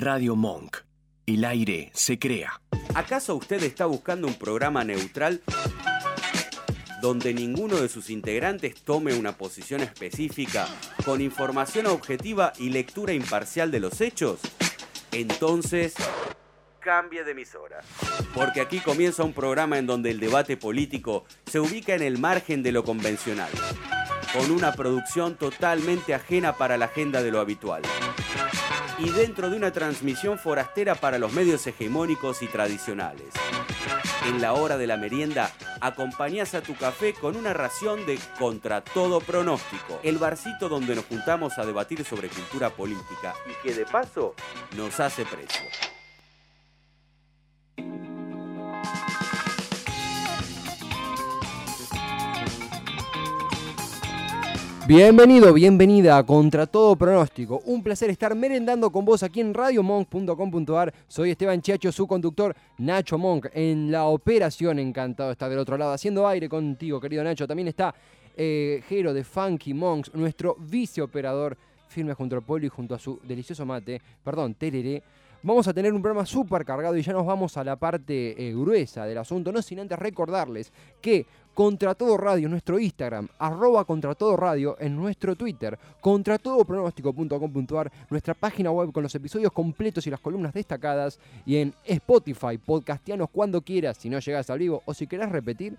Radio Monk. El aire se crea. ¿Acaso usted está buscando un programa neutral donde ninguno de sus integrantes tome una posición específica con información objetiva y lectura imparcial de los hechos? Entonces, cambie de emisora. Porque aquí comienza un programa en donde el debate político se ubica en el margen de lo convencional, con una producción totalmente ajena para la agenda de lo habitual y dentro de una transmisión forastera para los medios hegemónicos y tradicionales. En la hora de la merienda, acompañás a tu café con una ración de Contra todo pronóstico, el barcito donde nos juntamos a debatir sobre cultura política y que de paso nos hace precio. Bienvenido, bienvenida a Contra Todo Pronóstico. Un placer estar merendando con vos aquí en radiomonk.com.ar. Soy Esteban Chiacho, su conductor Nacho Monk en la operación. Encantado estar del otro lado haciendo aire contigo, querido Nacho. También está eh, Jero de Funky Monks, nuestro viceoperador firme junto al pueblo y junto a su delicioso mate, perdón, tereré. Vamos a tener un programa súper cargado y ya nos vamos a la parte eh, gruesa del asunto, no sin antes recordarles que contra Todo Radio en nuestro Instagram, arroba Contra Todo Radio en nuestro Twitter, contratodopronóstico.com.ar, nuestra página web con los episodios completos y las columnas destacadas, y en Spotify, podcastianos cuando quieras, si no llegas al vivo o si querés repetir,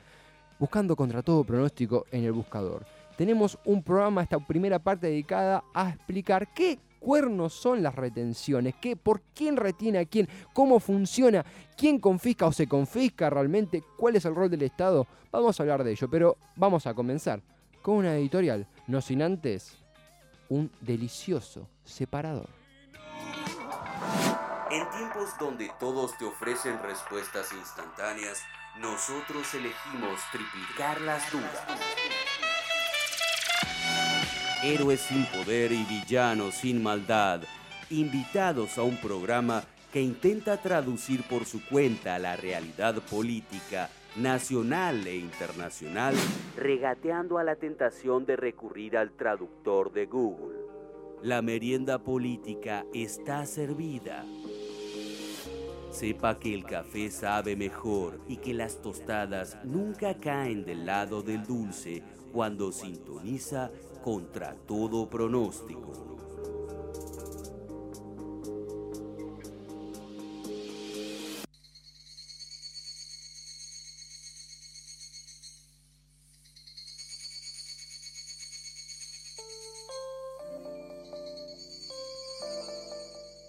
buscando Contra Todo Pronóstico en el buscador. Tenemos un programa, esta primera parte dedicada a explicar qué cuernos son las retenciones, ¿Qué, por quién retiene a quién, cómo funciona, quién confisca o se confisca realmente, cuál es el rol del Estado. Vamos a hablar de ello, pero vamos a comenzar con una editorial, no sin antes un delicioso separador. En tiempos donde todos te ofrecen respuestas instantáneas, nosotros elegimos triplicar las dudas. Héroes sin poder y villanos sin maldad, invitados a un programa que intenta traducir por su cuenta la realidad política nacional e internacional, regateando a la tentación de recurrir al traductor de Google. La merienda política está servida. Sepa que el café sabe mejor y que las tostadas nunca caen del lado del dulce cuando sintoniza contra todo pronóstico.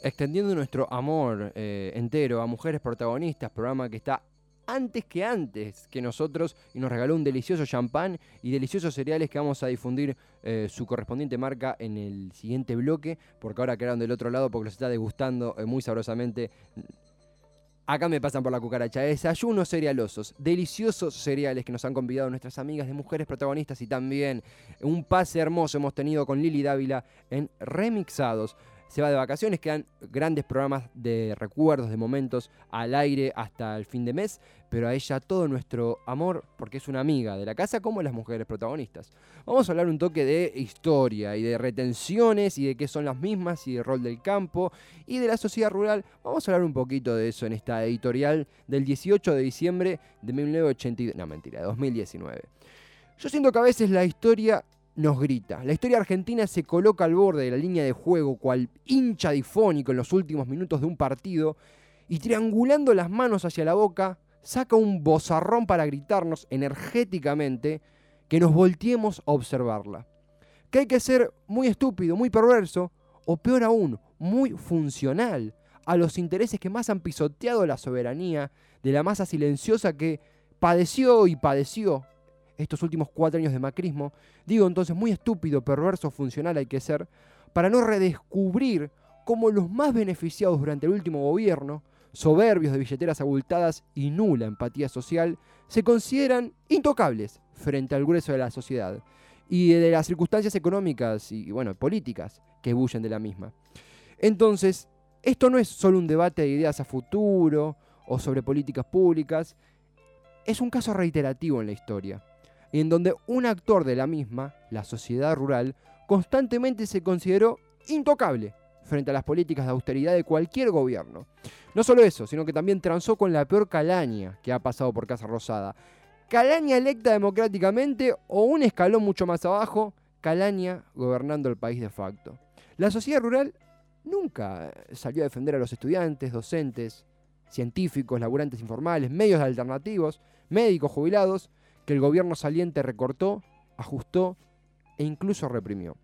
Extendiendo nuestro amor eh, entero a mujeres protagonistas, programa que está antes que antes que nosotros y nos regaló un delicioso champán y deliciosos cereales que vamos a difundir eh, su correspondiente marca en el siguiente bloque, porque ahora quedaron del otro lado porque los está degustando eh, muy sabrosamente. Acá me pasan por la cucaracha. Desayunos cerealosos, deliciosos cereales que nos han convidado nuestras amigas de mujeres protagonistas y también un pase hermoso hemos tenido con Lili Dávila en Remixados se va de vacaciones, quedan grandes programas de recuerdos, de momentos al aire hasta el fin de mes, pero a ella todo nuestro amor, porque es una amiga de la casa como las mujeres protagonistas. Vamos a hablar un toque de historia y de retenciones y de qué son las mismas y del rol del campo y de la sociedad rural. Vamos a hablar un poquito de eso en esta editorial del 18 de diciembre de 1982, no mentira, de 2019. Yo siento que a veces la historia nos grita. La historia argentina se coloca al borde de la línea de juego, cual hincha difónico en los últimos minutos de un partido, y triangulando las manos hacia la boca, saca un bozarrón para gritarnos energéticamente que nos volteemos a observarla. Que hay que ser muy estúpido, muy perverso, o peor aún, muy funcional a los intereses que más han pisoteado la soberanía de la masa silenciosa que padeció y padeció estos últimos cuatro años de macrismo, digo entonces muy estúpido, perverso, funcional hay que ser, para no redescubrir cómo los más beneficiados durante el último gobierno, soberbios de billeteras abultadas y nula empatía social, se consideran intocables frente al grueso de la sociedad y de las circunstancias económicas y, bueno, políticas que bullen de la misma. Entonces, esto no es solo un debate de ideas a futuro o sobre políticas públicas, es un caso reiterativo en la historia en donde un actor de la misma, la sociedad rural, constantemente se consideró intocable frente a las políticas de austeridad de cualquier gobierno. No solo eso, sino que también transó con la peor calaña que ha pasado por Casa Rosada. Calaña electa democráticamente o un escalón mucho más abajo, Calaña gobernando el país de facto. La sociedad rural nunca salió a defender a los estudiantes, docentes, científicos, laburantes informales, medios alternativos, médicos jubilados, que el gobierno saliente recortó, ajustó e incluso reprimió.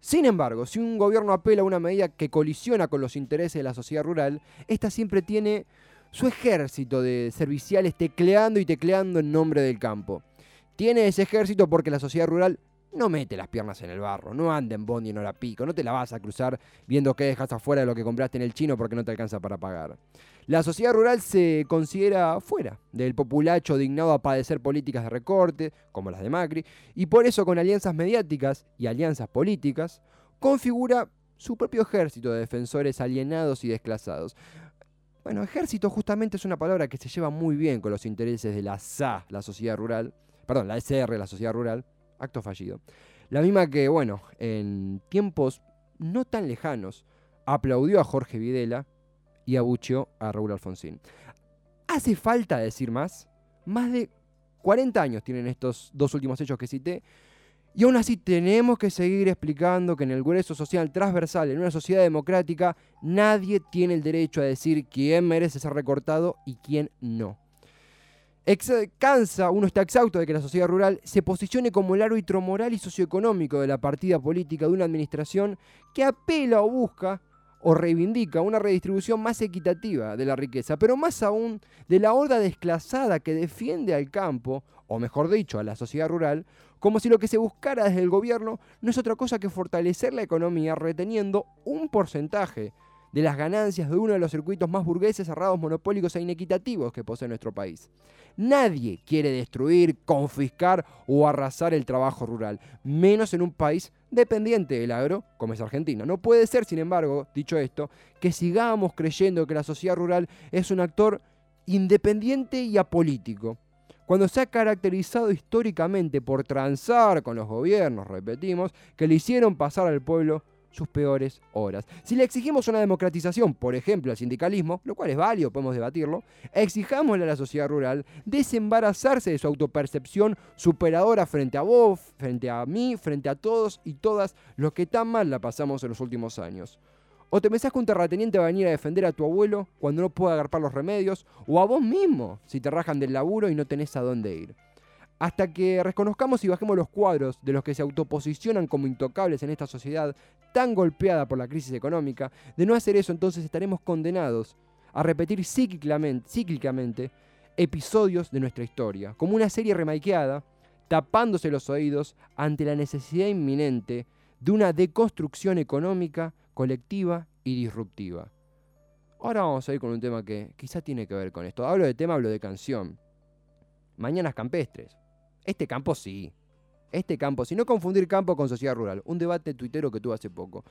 Sin embargo, si un gobierno apela a una medida que colisiona con los intereses de la sociedad rural, esta siempre tiene su ejército de serviciales tecleando y tecleando en nombre del campo. Tiene ese ejército porque la sociedad rural no mete las piernas en el barro, no anda en bondi en hora pico, no te la vas a cruzar viendo que dejas afuera de lo que compraste en el chino porque no te alcanza para pagar. La sociedad rural se considera fuera del populacho dignado a padecer políticas de recorte, como las de Macri, y por eso con alianzas mediáticas y alianzas políticas, configura su propio ejército de defensores alienados y desclasados. Bueno, ejército justamente es una palabra que se lleva muy bien con los intereses de la SA, la sociedad rural, perdón, la SR, la sociedad rural, acto fallido. La misma que, bueno, en tiempos no tan lejanos, aplaudió a Jorge Videla y abucheó a Raúl Alfonsín. ¿Hace falta decir más? Más de 40 años tienen estos dos últimos hechos que cité. Y aún así tenemos que seguir explicando que en el grueso social transversal, en una sociedad democrática, nadie tiene el derecho a decir quién merece ser recortado y quién no. Cansa, uno está exhausto de que la sociedad rural se posicione como el árbitro moral y socioeconómico de la partida política de una administración que apela o busca o reivindica una redistribución más equitativa de la riqueza, pero más aún de la horda desclasada que defiende al campo, o mejor dicho, a la sociedad rural, como si lo que se buscara desde el gobierno no es otra cosa que fortalecer la economía reteniendo un porcentaje de las ganancias de uno de los circuitos más burgueses, cerrados, monopólicos e inequitativos que posee nuestro país. Nadie quiere destruir, confiscar o arrasar el trabajo rural, menos en un país dependiente del agro como es Argentina. No puede ser, sin embargo, dicho esto, que sigamos creyendo que la sociedad rural es un actor independiente y apolítico. Cuando se ha caracterizado históricamente por transar con los gobiernos, repetimos, que le hicieron pasar al pueblo sus peores horas. Si le exigimos una democratización, por ejemplo, al sindicalismo, lo cual es válido, podemos debatirlo, exijámosle a la sociedad rural desembarazarse de su autopercepción superadora frente a vos, frente a mí, frente a todos y todas los que tan mal la pasamos en los últimos años. ¿O te pensás que un terrateniente va a venir a defender a tu abuelo cuando no pueda agarpar los remedios? ¿O a vos mismo si te rajan del laburo y no tenés a dónde ir? Hasta que reconozcamos y bajemos los cuadros de los que se autoposicionan como intocables en esta sociedad tan golpeada por la crisis económica, de no hacer eso entonces estaremos condenados a repetir cíclicamente, episodios de nuestra historia, como una serie remaikeada, tapándose los oídos ante la necesidad inminente de una deconstrucción económica, colectiva y disruptiva. Ahora vamos a ir con un tema que quizá tiene que ver con esto. Hablo de tema, hablo de canción. Mañanas campestres. Este campo sí. Este campo, si no confundir campo con sociedad rural. Un debate tuitero que tuve hace poco.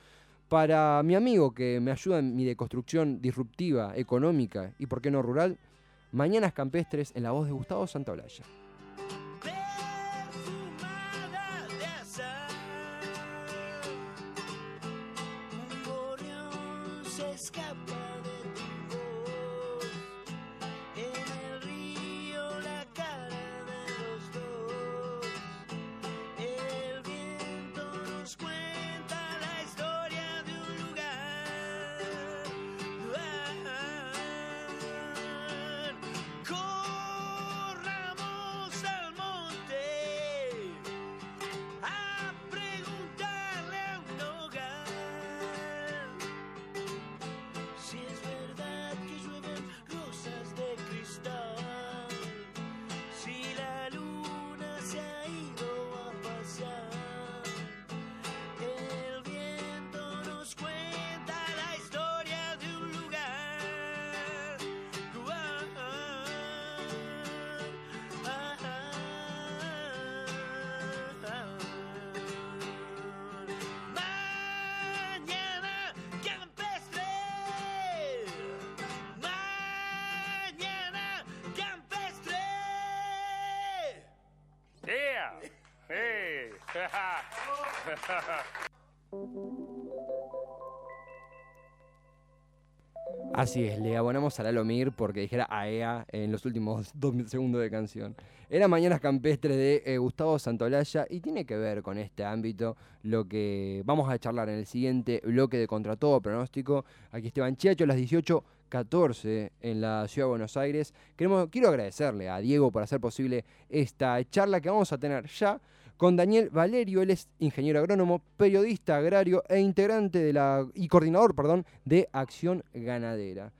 Para mi amigo que me ayuda en mi deconstrucción disruptiva, económica y por qué no rural, Mañanas Campestres en la voz de Gustavo Santaolalla. escapa. Así es, le abonamos a Lalo Mir porque dijera AEA en los últimos dos segundos de canción. Era Mañanas Campestre de eh, Gustavo Santolaya y tiene que ver con este ámbito lo que vamos a charlar en el siguiente bloque de Contra Todo Pronóstico. Aquí Esteban Chiacho, las 18.14 en la Ciudad de Buenos Aires. Queremos, quiero agradecerle a Diego por hacer posible esta charla que vamos a tener ya con Daniel Valerio. Él es ingeniero agrónomo, periodista agrario e integrante de la, y coordinador perdón, de Acción Ganadera.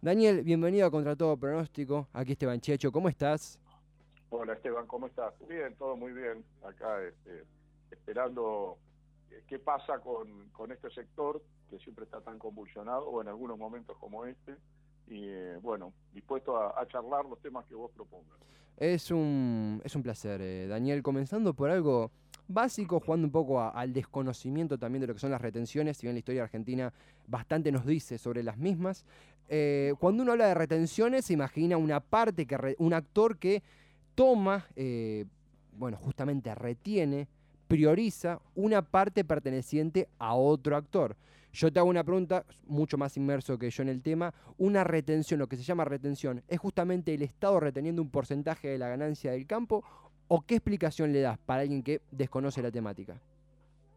Daniel, bienvenido a Contra Todo Pronóstico. Aquí Esteban Checho, ¿cómo estás? Hola Esteban, ¿cómo estás? Bien, todo muy bien. Acá este, esperando eh, qué pasa con, con, este sector que siempre está tan convulsionado, o en algunos momentos como este, y eh, bueno, dispuesto a, charlar los temas que vos propongas. Es un, es un placer, eh, Daniel. Comenzando por algo básico, jugando un poco al desconocimiento también de lo que son las retenciones, si bien la historia argentina bastante nos dice sobre las mismas. Eh, cuando uno habla de retenciones, se imagina una parte, que un actor que toma, bueno, justamente retiene, prioriza una parte perteneciente a otro actor. Yo te hago una pregunta, mucho más inmerso que yo en el tema. Una retención, lo que se llama retención, ¿es justamente el Estado reteniendo un porcentaje de la ganancia del campo? ¿O qué explicación le das para alguien que desconoce la temática?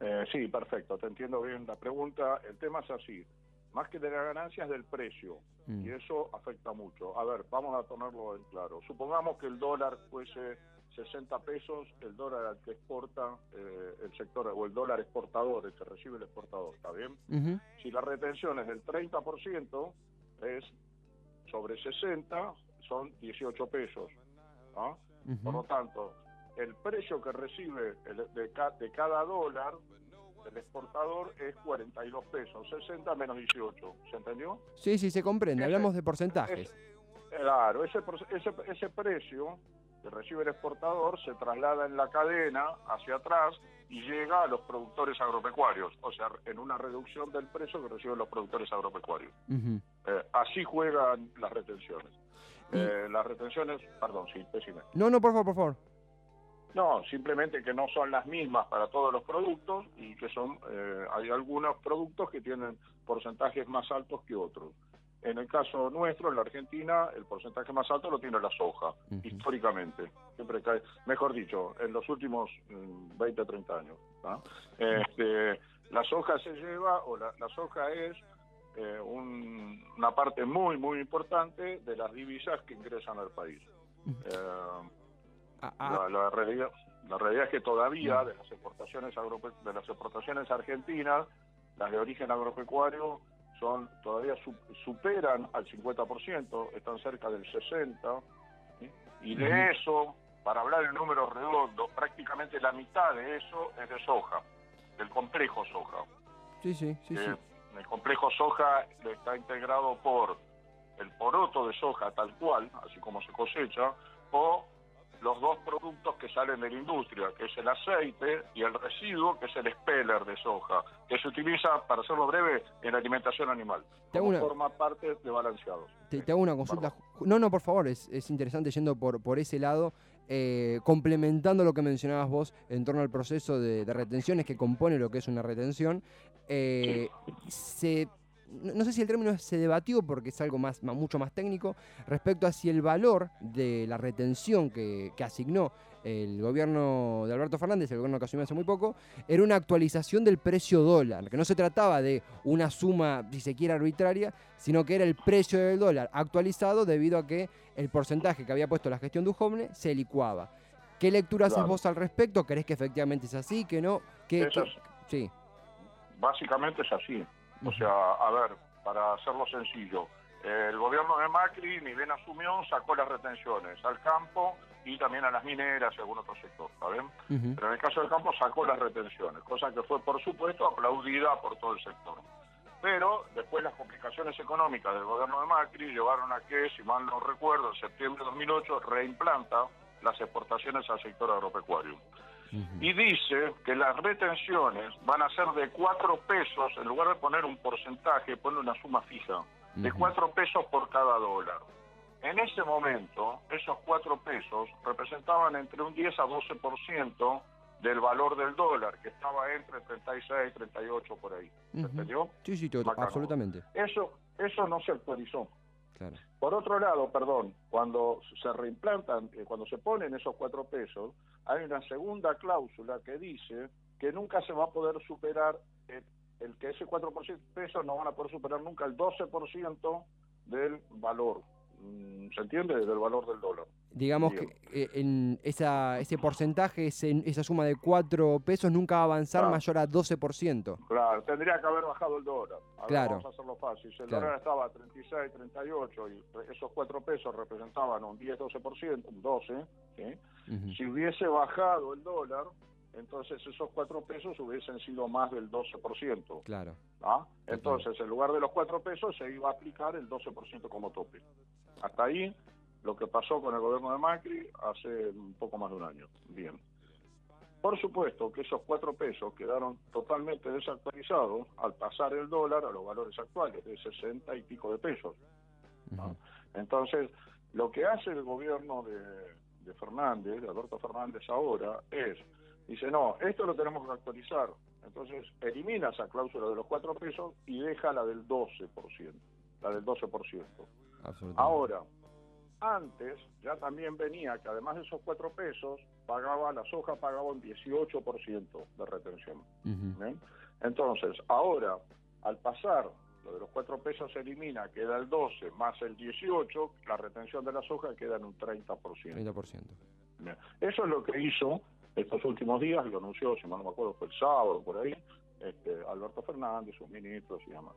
Eh, sí, perfecto, te entiendo bien la pregunta. El tema es así, más que de la ganancia es del precio, mm. y eso afecta mucho. A ver, vamos a ponerlo en claro. Supongamos que el dólar fuese 60 pesos el dólar al que exporta eh, el sector, o el dólar exportador, el que recibe el exportador, ¿está bien? Si la retención es del 30%, es sobre 60, son 18 pesos. Por lo tanto, el precio que recibe de, de, cada dólar el exportador es 42 pesos, 60 menos 18, ¿se entendió? Sí, sí, se comprende, hablamos de porcentajes. claro, ese, ese, ese precio que recibe el exportador se traslada en la cadena hacia atrás y llega a los productores agropecuarios, o sea, en una reducción del precio que reciben los productores agropecuarios. Eh, así juegan las retenciones. Eh, las retenciones, perdón, sí, decime. No, no, por favor, por favor. No, simplemente que no son las mismas para todos los productos y que son, eh, hay algunos productos que tienen porcentajes más altos que otros. En el caso nuestro, en la Argentina, el porcentaje más alto lo tiene la soja, históricamente. Siempre cae, mejor dicho, en los últimos 20, mm, 30 años. Este, la soja se lleva, o la, soja es eh, una parte muy, muy importante de las divisas que ingresan al país. Eh, ah, ah. la, realidad, la realidad es que todavía de las exportaciones de las exportaciones argentinas, las de origen agropecuario, son todavía superan al 50%, están cerca del 60%, y de eso, para hablar en números redondos, prácticamente la mitad de eso es de soja, del complejo soja. Sí, sí, sí, sí. El complejo soja está integrado por el poroto de soja tal cual, así como se cosecha, o los dos productos que salen de la industria, que es el aceite y el residuo, que es el speller de soja, que se utiliza, para hacerlo breve, en la alimentación animal. Forma parte de balanceados. Te, hago una consulta. No, no, por favor, es, es interesante yendo por, por ese lado. Eh, complementando lo que mencionabas vos en torno al proceso de, retenciones que compone lo que es una retención, eh, se no sé si el término se debatió porque es algo más, mucho más técnico, respecto a si el valor de la retención que, asignó el gobierno de Alberto Fernández, el gobierno que asumió hace muy poco, era una actualización del precio dólar, que no se trataba de una suma, si se quiere, arbitraria, sino que era el precio del dólar actualizado debido a que el porcentaje que había puesto la gestión de Ujomne se licuaba. ¿Qué lectura haces vos al respecto? ¿Crees que efectivamente es así? ¿Que no? ¿Que, sí. Básicamente es así. O sea, a ver, para hacerlo sencillo, el gobierno de Macri, ni bien asumió, sacó las retenciones al campo y también a las mineras y a algún otro sector, ¿saben? Pero en el caso del campo sacó las retenciones, cosa que fue, por supuesto, aplaudida por todo el sector. Pero después las complicaciones económicas del gobierno de Macri llevaron a que, si mal no recuerdo, en septiembre de 2008 reimplanta las exportaciones al sector agropecuario y dice que las retenciones van a ser de cuatro pesos, en lugar de poner un porcentaje, pone una suma fija, de cuatro pesos por cada dólar. En ese momento, esos cuatro pesos representaban entre un 10 a 12% del valor del dólar, que estaba entre 36 y 38 por ahí. ¿Se Ujú. entendió? Sí, sí, todo, absolutamente. Eso, eso no se actualizó. Claro. Por otro lado, perdón, cuando se reimplantan, eh, cuando se ponen esos cuatro pesos, hay una segunda cláusula que dice que nunca se va a poder superar, el, el que ese 4% pesos no van a poder superar nunca el 12% del valor. Mm, ¿Se entiende? Del valor del dólar. Digamos que eh, en esa, ese porcentaje, ese- esa suma de 4 pesos nunca va a avanzar Claro. mayor a 12%. Claro, tendría que haber bajado el dólar. A ver, Claro. Vamos a hacerlo fácil. Si el Claro. dólar estaba a 36, 38 y esos 4 pesos representaban un 10, 12%, un 12, ¿sí? Ujú. Si hubiese bajado el dólar, entonces esos 4 pesos hubiesen sido más del 12%. Claro. ¿ah? Entonces, en lugar de los 4 pesos, se iba a aplicar el 12% como tope. Hasta ahí, lo que pasó con el gobierno de Macri hace un poco más de un año. Bien. Por supuesto que esos 4 pesos quedaron totalmente desactualizados al pasar el dólar a los valores actuales, de 60 y pico de pesos. Entonces, lo que hace el gobierno de, de Fernández, de Alberto Fernández ahora, es, dice, no, esto lo tenemos que actualizar. Entonces, elimina esa cláusula de los cuatro pesos y deja la del 12%, la del 12%. Absolutamente. Ahora, antes ya también venía que además de esos cuatro pesos, pagaba, la soja pagaba un 18% de retención. ¿bien? Entonces, ahora, al pasar, lo de los cuatro pesos se elimina, queda el 12 más el 18, la retención de la soja queda en un 30%. 30%. Bien. Eso es lo que hizo estos últimos días, lo anunció, si mal no me acuerdo, fue el sábado, por ahí, este, Alberto Fernández, sus ministros y demás.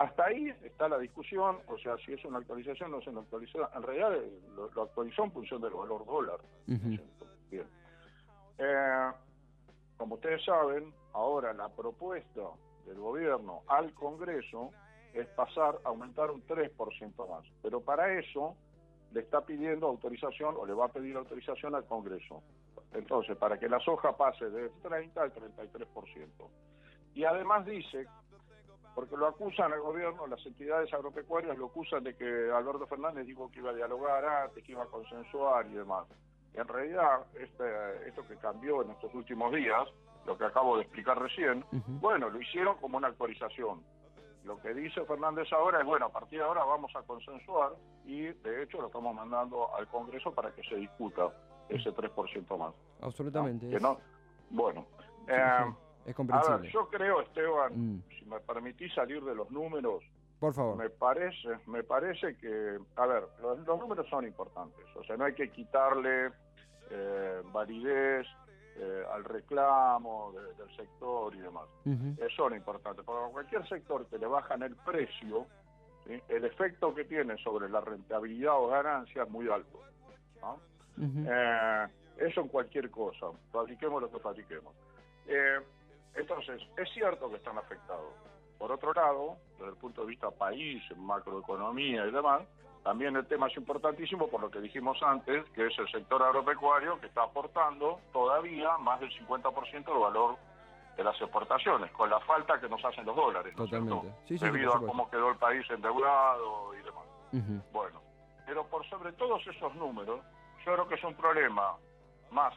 Hasta ahí está la discusión, o sea, si es una actualización o no es una actualización. En realidad eh, lo, lo actualizó en función del valor dólar. Bien. Eh, como ustedes saben, ahora la propuesta del gobierno al Congreso es pasar a aumentar un 3% más. Pero para eso le está pidiendo autorización o le va a pedir autorización al Congreso. Entonces, para que la soja pase del 30 al 33%. Y además dice, porque lo acusan al gobierno, las entidades agropecuarias lo acusan de que Alberto Fernández dijo que iba a dialogar antes, que iba a consensuar y demás. En realidad, este, esto que cambió en estos últimos días, lo que acabo de explicar recién, bueno, lo hicieron como una actualización. Lo que dice Fernández ahora es, bueno, a partir de ahora vamos a consensuar y de hecho lo estamos mandando al Congreso para que se discuta ese 3% más. Absolutamente. Que es- no- bueno, sí, eh, sí, es a comprensible. ver, yo creo, Esteban, Mm. si me permitís salir de los números, Por favor. me parece, me parece que, a ver, los, los números son importantes, o sea, no hay que quitarle eh, validez eh, al reclamo de- del sector y demás. Ujú. Eh, son importantes, porque cualquier sector que le bajan el precio, ¿sí? el efecto que tiene sobre la rentabilidad o ganancia es muy alto. ¿no? Ujú. Eh, eso en cualquier cosa, fabriquemos lo que fabriquemos. Eh, entonces, es cierto que están afectados. Por otro lado, desde el punto de vista país, macroeconomía y demás, también el tema es importantísimo por lo que dijimos antes, que es el sector agropecuario que está aportando todavía más del 50% del valor de las exportaciones, con la falta que nos hacen los dólares, ¿no es Totalmente. cierto? Sí, sí, Debido a cómo quedó el país endeudado y demás. Bueno, pero por sobre todos esos números, yo creo que es un problema más,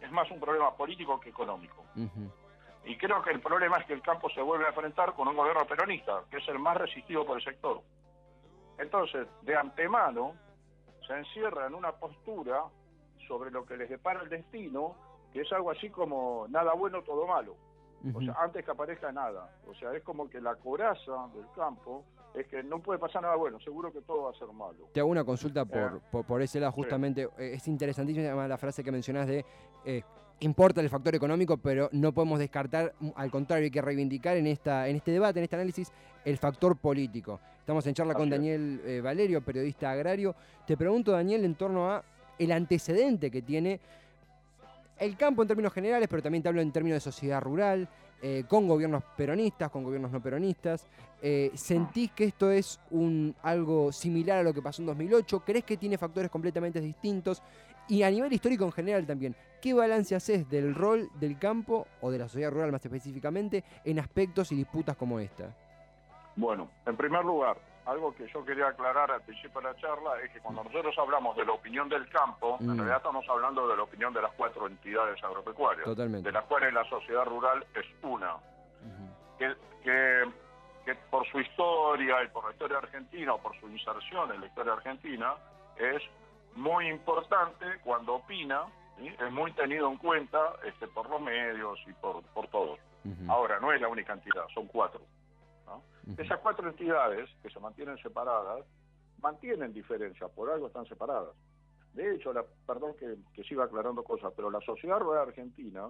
es más un problema político que económico. Ujú. Y creo que el problema es que el campo se vuelve a enfrentar con un gobierno peronista, que es el más resistido por el sector. Entonces, de antemano, se encierra en una postura sobre lo que les depara el destino, que es algo así como nada bueno, todo malo. O sea, antes que aparezca nada. O sea, es como que la coraza del campo es que no puede pasar nada bueno, seguro que todo va a ser malo. Te hago una consulta por, Eh, por, por ese lado, justamente. Es interesantísima la frase que mencionás de eh, importa el factor económico, pero no podemos descartar, mm, al contrario, hay que reivindicar en, esta, en este debate, en este análisis, el factor político. Estamos en charla con Así. Daniel eh, Valerio, periodista agrario. Te pregunto, Daniel, en torno a el antecedente que tiene el campo en términos generales, pero también te hablo en términos de sociedad rural, eh, con gobiernos peronistas, con gobiernos no peronistas. Eh, ¿Sentís que esto es un, algo similar a lo que pasó en 2008? ¿Crees que tiene factores completamente distintos? Y a nivel histórico en general también, ¿qué balance haces del rol del campo, o de la sociedad rural más específicamente, en aspectos y disputas como esta? Bueno, en primer lugar, algo que yo quería aclarar al principio de la charla es que cuando nosotros hablamos de la opinión del campo, en Mm. realidad estamos hablando de la opinión de las cuatro entidades agropecuarias, Totalmente. de las cuales la sociedad rural es una, que, que por su historia y por la historia argentina o por su inserción en la historia argentina es muy importante cuando opina, ¿sí? es muy tenido en cuenta este, por los medios y por, por todos. Ahora, no es la única entidad, son cuatro. Esas cuatro entidades que se mantienen separadas, mantienen diferencias, por algo están separadas. De hecho, la, perdón que, que siga aclarando cosas, pero la Sociedad Rural Argentina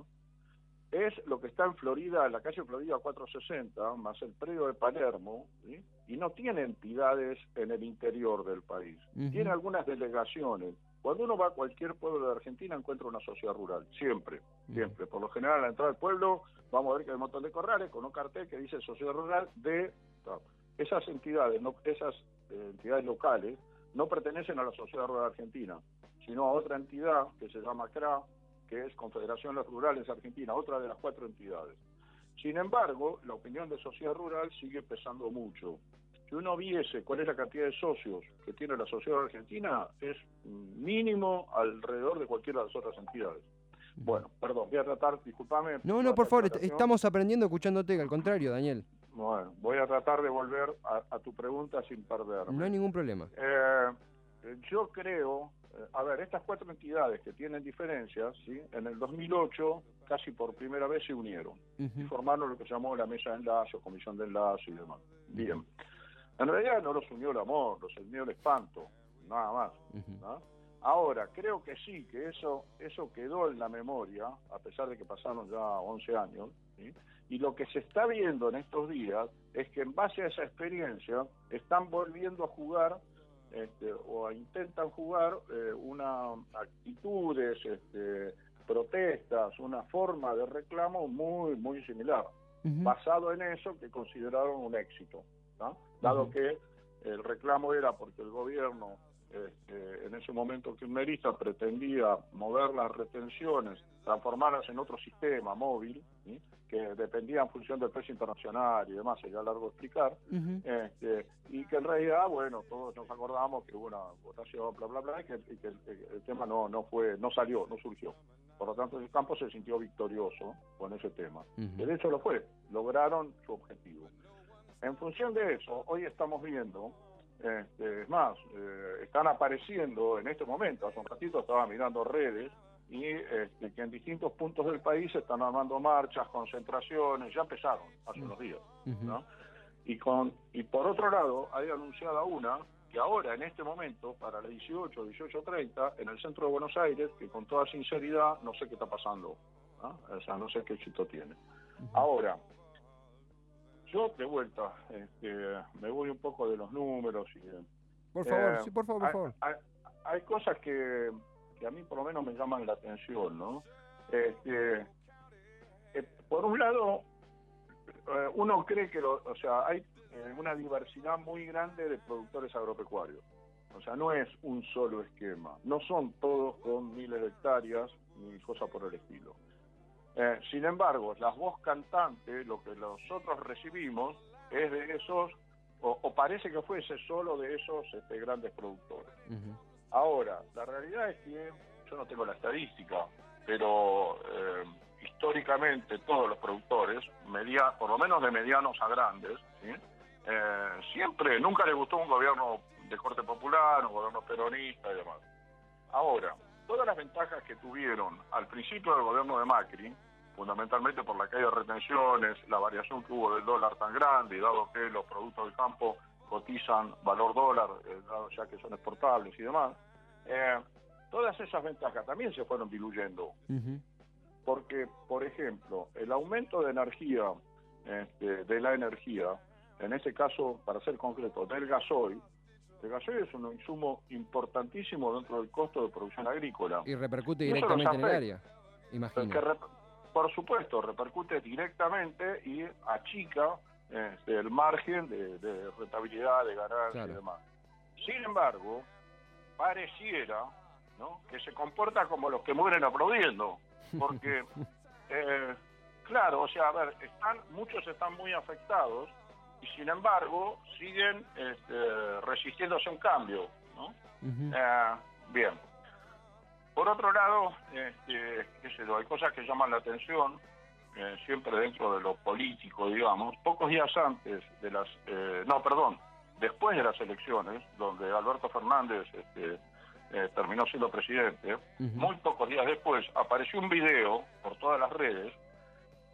es lo que está en Florida, en la calle Florida 460, más el predio de Palermo, ¿sí? y no tiene entidades en el interior del país. Tiene algunas delegaciones. Cuando uno va a cualquier pueblo de Argentina encuentra una sociedad rural, siempre, siempre. Por lo general, a la entrada del pueblo vamos a ver que hay un montón de corrales con un cartel que dice sociedad rural de... Esas entidades, no, esas eh, entidades locales, no pertenecen a la sociedad rural argentina, sino a otra entidad que se llama CRA, que es Confederación Rurales Argentina, otra de las cuatro entidades. Sin embargo, la opinión de sociedad rural sigue pesando mucho. Si uno viese cuál es la cantidad de socios que tiene la sociedad argentina, es mínimo alrededor de cualquiera de las otras entidades. Bueno, perdón, voy a tratar, discúlpame. No, no, por favor, estamos aprendiendo escuchándote, al contrario, Daniel. Bueno, voy a tratar de volver a, a tu pregunta sin perderme. No hay ningún problema. Eh, yo creo, eh, a ver, estas cuatro entidades que tienen diferencias, ¿sí? en el 2008 casi por primera vez se unieron y formaron lo que se llamó la mesa de enlace o comisión de enlace y demás. Bien. En realidad no los unió el amor, los unió el espanto, nada más. Ahora, creo que sí, que eso, eso quedó en la memoria, a pesar de que pasaron ya 11 años, ¿sí? y lo que se está viendo en estos días es que en base a esa experiencia están volviendo a jugar este, o intentan jugar eh, una actitudes, este, protestas, una forma de reclamo muy, muy similar basado en eso que consideraron un éxito, ¿no? dado que el reclamo era porque el gobierno este, en ese momento kirchnerista pretendía mover las retenciones, transformarlas en otro sistema móvil, ¿sí? que dependía en función del precio internacional y demás, sería largo explicar, este, y que en realidad, bueno, todos nos acordamos que hubo una votación, bla, bla, bla, y que, y que el, el tema no, no fue, no salió, no surgió. Por lo tanto, el campo se sintió victorioso con ese tema. De hecho lo fue, lograron su objetivo. En función de eso, hoy estamos viendo, este, es más, eh, están apareciendo en este momento, hace un ratito estaba mirando redes, y este, que en distintos puntos del país se están armando marchas, concentraciones, ya empezaron hace unos días. Y, con, y por otro lado, hay anunciada una que ahora, en este momento, para la 18, 18.30, en el centro de Buenos Aires, que con toda sinceridad no sé qué está pasando, ¿no? o sea, no sé qué éxito tiene. Ahora, yo de vuelta, este, me voy un poco de los números y Por favor, eh, sí, por favor, por favor. hay- hay cosas que, que a mí por lo menos me llaman la atención, ¿no? Este, eh, por un lado, eh, uno cree que, lo- o sea, hay una diversidad muy grande de productores agropecuarios. O sea, no es un solo esquema. No son todos con miles de hectáreas ni cosas por el estilo. Eh, sin embargo, la voz cantante, lo que nosotros recibimos, es de esos, o, o parece que fuese solo de esos este, grandes productores. Ahora, la realidad es que yo no tengo la estadística, pero eh, históricamente todos los productores, media, por lo menos de medianos a grandes, ¿sí? Eh, siempre, nunca les gustó un gobierno de corte popular, un gobierno peronista y demás. Ahora, todas las ventajas que tuvieron al principio del gobierno de Macri, fundamentalmente por la caída de retenciones, la variación que hubo del dólar tan grande, y dado que los productos del campo cotizan valor dólar, eh, dado ya que son exportables y demás, eh, todas esas ventajas también se fueron diluyendo porque, por ejemplo, el aumento de energía, este, de la energía, en este caso, para ser concreto, del gasoil, el gasoil es un insumo importantísimo dentro del costo de producción agrícola. Y repercute Y directamente en el área, imagino. Que rep- por supuesto, repercute directamente y achica este, el margen de, de rentabilidad, de ganancia Claro. y demás. Sin embargo, pareciera ¿no? que se comporta como los que mueren aplaudiendo, porque, eh, claro, o sea, a ver, están, muchos están muy afectados y sin embargo siguen este, resistiéndose a un cambio. ¿no? Eh, bien. Por otro lado, este, qué sé yo, hay cosas que llaman la atención, eh, siempre dentro de lo político, digamos. Pocos días antes de las... Eh, no, perdón, después de las elecciones, donde Alberto Fernández este, terminó siendo presidente, muy pocos días después apareció un video por todas las redes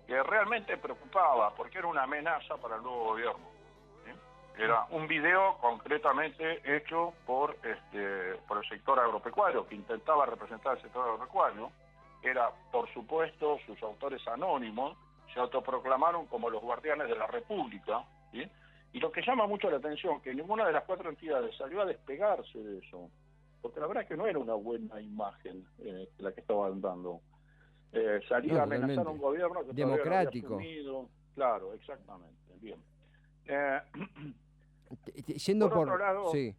que realmente preocupaba porque era una amenaza para el nuevo gobierno. Era un video concretamente hecho por este por el sector agropecuario que intentaba representar el sector agropecuario. Era, por supuesto, sus autores anónimos se autoproclamaron como los guardianes de la República. Y lo que llama mucho la atención que ninguna de las cuatro entidades salió a despegarse de eso, porque la verdad es que no era una buena imagen eh, la que estaban dando eh, salir a amenazar a un gobierno que democrático. No claro, exactamente. Bien. Eh, Yendo por, otro lado, sí.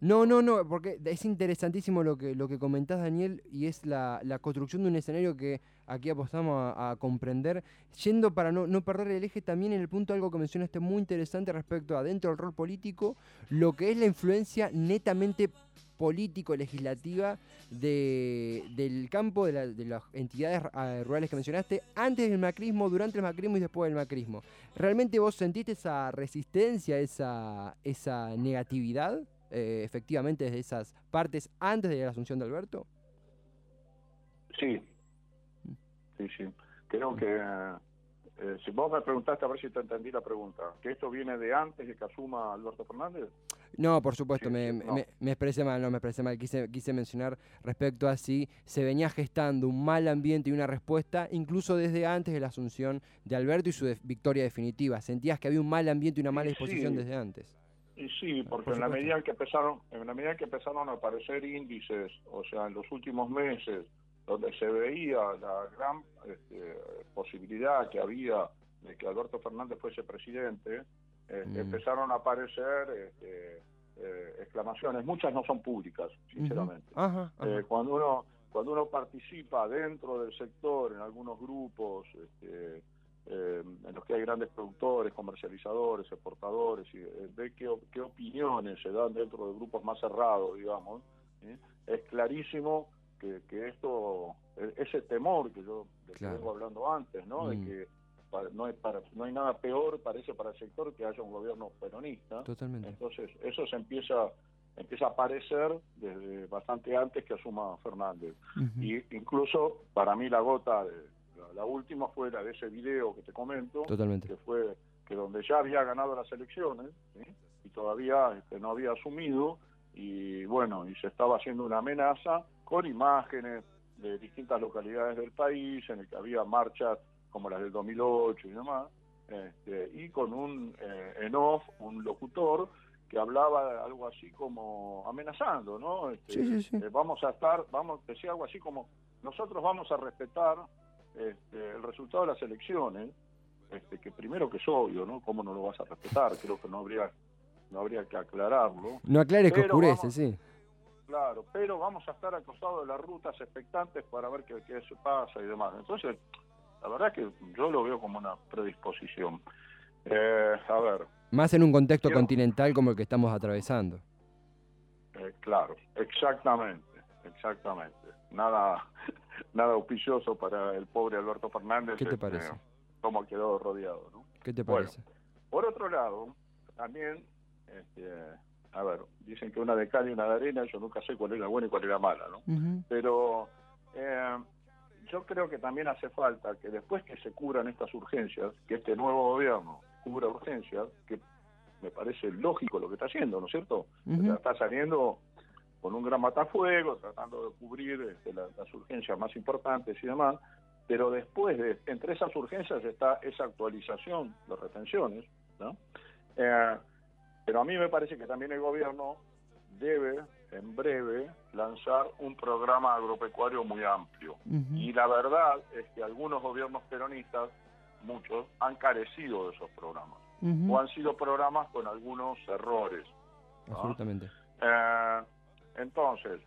No, no, no, porque es interesantísimo lo que, lo que comentás, Daniel, y es la, la construcción de un escenario que aquí apostamos a, comprender. Yendo para no, no, perder el eje también en el punto algo que mencionaste muy interesante respecto a dentro del rol político, lo que es la influencia netamente político-legislativa de, del campo de, las entidades ah, rurales que mencionaste, antes del macrismo, durante el macrismo y después del macrismo. ¿Realmente vos sentiste esa resistencia, esa, esa negatividad, eh, efectivamente, desde esas partes antes de la asunción de Alberto? Sí, sí, sí. Creo que eh, si vos me preguntaste, a ver si te entendí la pregunta, ¿que esto viene de antes de que asuma Alberto Fernández? No, por supuesto, me, Me, expresé mal, no me expresé mal. Quise, quise mencionar respecto a si se venía gestando un mal ambiente y una respuesta, incluso desde antes de la asunción de Alberto y su victoria definitiva. ¿Sentías que había un mal ambiente y una mala disposición desde antes? Y sí, porque en la medida que empezaron, en la medida que empezaron a aparecer índices, o sea, en los últimos meses, donde se veía la gran este, posibilidad que había de que Alberto Fernández fuese presidente, eh, mm. empezaron a aparecer este, eh, exclamaciones, muchas no son públicas, sinceramente. Eh, cuando uno cuando uno participa dentro del sector, en algunos grupos, este, en los que hay grandes productores, comercializadores, exportadores, y ve qué, qué opiniones se dan dentro de grupos más cerrados, digamos, es clarísimo que, que esto, e, ese temor que yo vengo hablando antes, ¿no? De mm. que no hay, para, no hay nada peor, parece, para el sector que haya un gobierno peronista. Totalmente. Entonces, eso se empieza empieza a aparecer desde bastante antes que asuma Fernández. Y incluso para mí la gota, de, la, última fue la de ese video que te comento, Totalmente. que fue que donde ya había ganado las elecciones y todavía este, no había asumido y bueno, y se estaba haciendo una amenaza con imágenes de distintas localidades del país, en el que había marchas como las del 2008 y demás, este, y con un eh, en off, un locutor que hablaba algo así como amenazando, ¿no? Este, eh, vamos a estar, vamos, decía algo así como, nosotros vamos a respetar este, el resultado de las elecciones, este, que primero que es obvio, ¿no? ¿Cómo no lo vas a respetar? Creo que no habría, no habría que aclararlo. No aclares que oscurece, sí. Claro, pero vamos a estar acostados de las rutas expectantes para ver qué, qué se pasa y demás. Entonces, la verdad que yo lo veo como una predisposición. Eh, a ver. Más en un contexto continental como el que estamos atravesando. Eh, claro, exactamente, exactamente. Nada, nada auspicioso para el pobre Alberto Fernández. ¿Qué te este, parece? Como quedó rodeado, ¿no? ¿Qué te parece? por otro lado, también este, a ver, dicen que una de cal y una de arena, yo nunca sé cuál era buena y cuál era mala, ¿no? Pero eh, yo creo que también hace falta que después que se curan estas urgencias, que este nuevo gobierno cubra urgencias, que me parece lógico lo que está haciendo, ¿no es cierto? está saliendo con un gran matafuego, tratando de cubrir este, las, urgencias más importantes y demás, pero después de, entre esas urgencias está esa actualización de retenciones, ¿no? Eh, pero a mí me parece que también el gobierno debe en breve lanzar un programa agropecuario muy amplio. Y la verdad es que algunos gobiernos peronistas, muchos, han carecido de esos programas. O han sido programas con algunos errores. Absolutamente. Eh, entonces,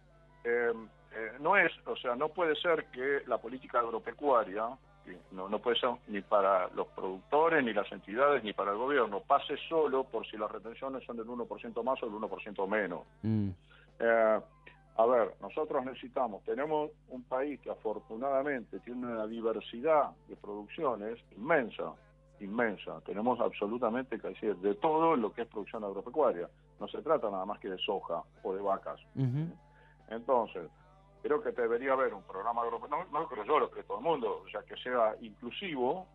eh, eh, no es, o sea, no puede ser que la política agropecuaria no, no puede ser ni para los productores, ni las entidades, ni para el gobierno. Pase solo por si las retenciones son del 1% más o del 1% menos. Mm. Eh, a ver, nosotros necesitamos, tenemos un país que afortunadamente tiene una diversidad de producciones inmensa, inmensa. Tenemos absolutamente que decir de todo lo que es producción agropecuaria. No se trata nada más que de soja o de vacas. Entonces, creo que debería haber un programa no, no creo yo, lo cree todo el mundo, o sea, que sea inclusivo,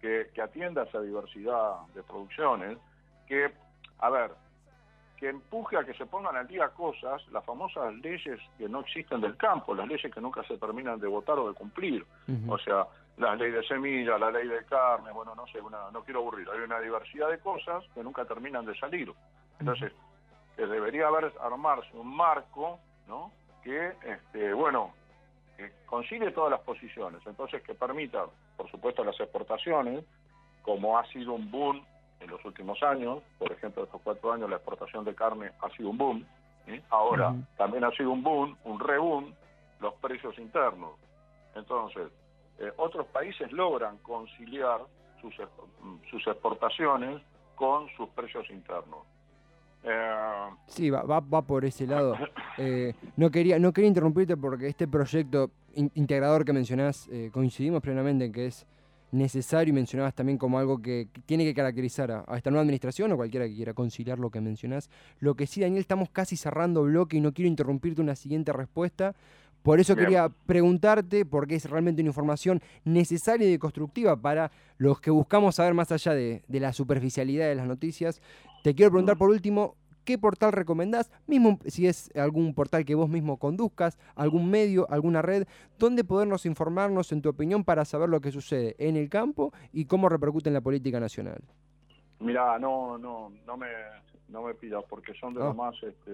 que, que atienda esa diversidad de producciones, que, a ver, que empuje a que se pongan al día cosas, las famosas leyes que no existen del campo, las leyes que nunca se terminan de votar o de cumplir. O sea, la ley de semilla, la ley de carne, bueno, no sé, una, no quiero aburrir, hay una diversidad de cosas que nunca terminan de salir. Entonces, que debería haber armarse un marco, ¿no? Que, este, bueno, que concilie todas las posiciones, entonces que permita, por supuesto, las exportaciones, como ha sido un boom en los últimos años, por ejemplo, estos cuatro años la exportación de carne ha sido un boom, ahora también ha sido un boom, un reboom, los precios internos. Entonces, eh, otros países logran conciliar sus, sus exportaciones con sus precios internos. Eh, sí, va, va, por ese lado. Eh, no, quería, no quería interrumpirte porque este proyecto integrador que mencionás, coincidimos plenamente en que es necesario y mencionabas también como algo que tiene que caracterizar a, esta nueva administración o cualquiera que quiera conciliar lo que mencionás. Lo que sí, Daniel, estamos casi cerrando bloque y no quiero interrumpirte una siguiente respuesta. Por eso quería preguntarte, porque es realmente una información necesaria y constructiva para los que buscamos saber más allá de, de la superficialidad de las noticias. Te quiero preguntar por último, ¿qué portal recomendás? Mismo si es algún portal que vos mismo conduzcas, algún medio, alguna red, ¿dónde podernos informarnos en tu opinión para saber lo que sucede en el campo y cómo repercute en la política nacional? Mira, no, no, no me, no me pidas porque son de lo ah. más, este,